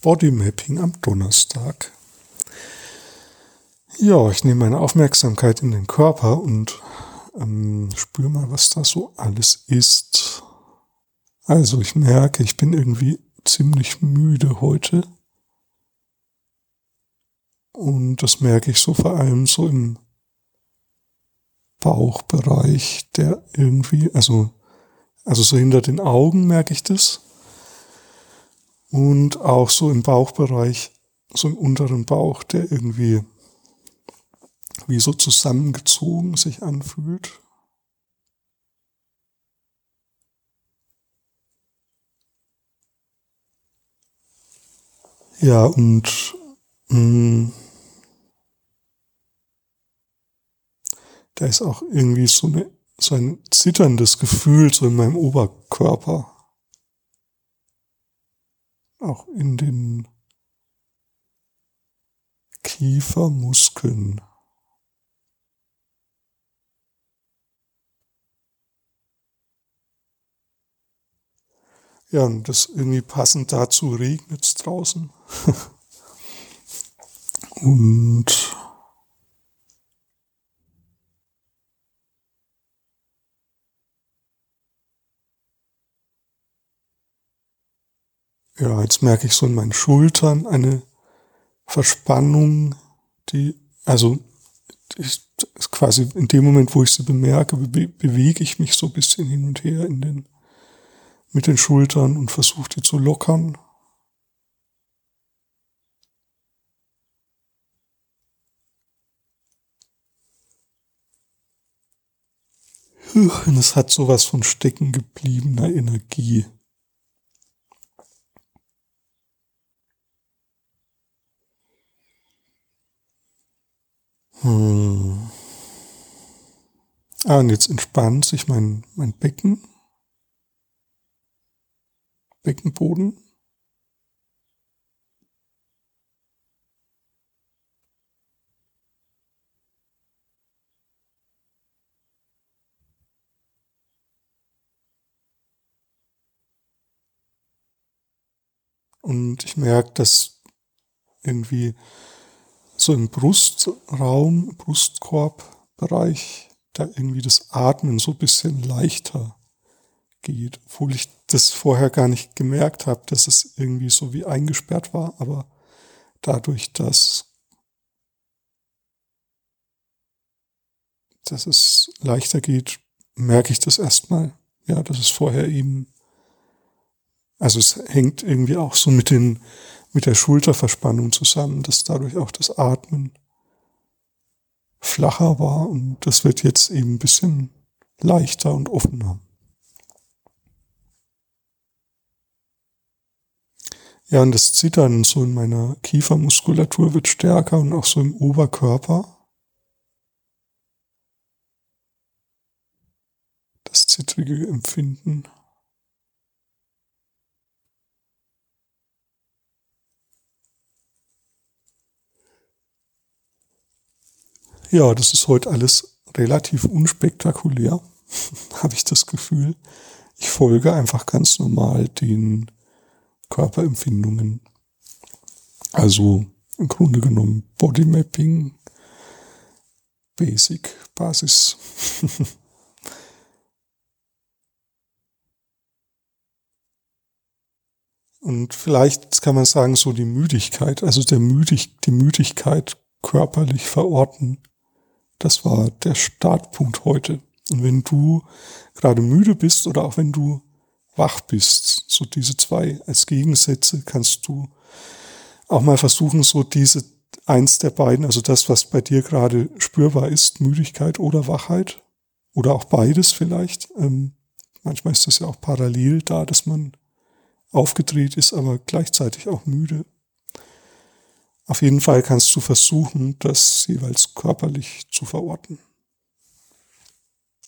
Bodymapping am Donnerstag. Ja, ich nehme meine Aufmerksamkeit in den Körper und ähm, spüre mal, was da so alles ist. Also ich merke, ich bin irgendwie ziemlich müde heute. Und das merke ich so vor allem so im Bauchbereich, der irgendwie, also, also so hinter den Augen merke ich das. Und auch so im Bauchbereich, so im unteren Bauch, der irgendwie wie so zusammengezogen sich anfühlt. Ja, und mh, mm, da ist auch irgendwie so, eine, so ein zitterndes Gefühl so in meinem Oberkörper. Auch in den Kiefermuskeln. Ja, und das irgendwie passend dazu regnet es draußen. und ja, jetzt merke ich so in meinen Schultern eine Verspannung, die, also ich, quasi in dem Moment, wo ich sie bemerke, be bewege ich mich so ein bisschen hin und her in den mit den Schultern und versucht die zu lockern. Und es hat sowas von stecken gebliebener Energie. Hm. Ah, und jetzt entspannt sich mein, mein Becken. Beckenboden. Und ich merke, dass irgendwie so im Brustraum, Brustkorbbereich, da irgendwie das Atmen so ein bisschen leichter geht, obwohl ich das vorher gar nicht gemerkt habe, dass es irgendwie so wie eingesperrt war, aber dadurch, dass, dass es leichter geht, merke ich das erstmal. Ja, dass es vorher eben, also es hängt irgendwie auch so mit den, mit der Schulterverspannung zusammen, dass dadurch auch das Atmen flacher war und das wird jetzt eben ein bisschen leichter und offener. Ja, und das Zittern so in meiner Kiefermuskulatur wird stärker und auch so im Oberkörper. Das zittrige Empfinden. Ja, das ist heute alles relativ unspektakulär, habe ich das Gefühl. Ich folge einfach ganz normal den Körperempfindungen. Also im Grunde genommen Bodymapping, Basic, Basis. Und vielleicht kann man sagen, so die Müdigkeit, also der Müdig, die Müdigkeit körperlich verorten, das war der Startpunkt heute. Und wenn du gerade müde bist oder auch wenn du wach bist. So diese zwei als Gegensätze kannst du auch mal versuchen, so diese eins der beiden, also das, was bei dir gerade spürbar ist, Müdigkeit oder Wachheit oder auch beides vielleicht. Ähm, manchmal ist das ja auch parallel da, dass man aufgedreht ist, aber gleichzeitig auch müde. Auf jeden Fall kannst du versuchen, das jeweils körperlich zu verorten.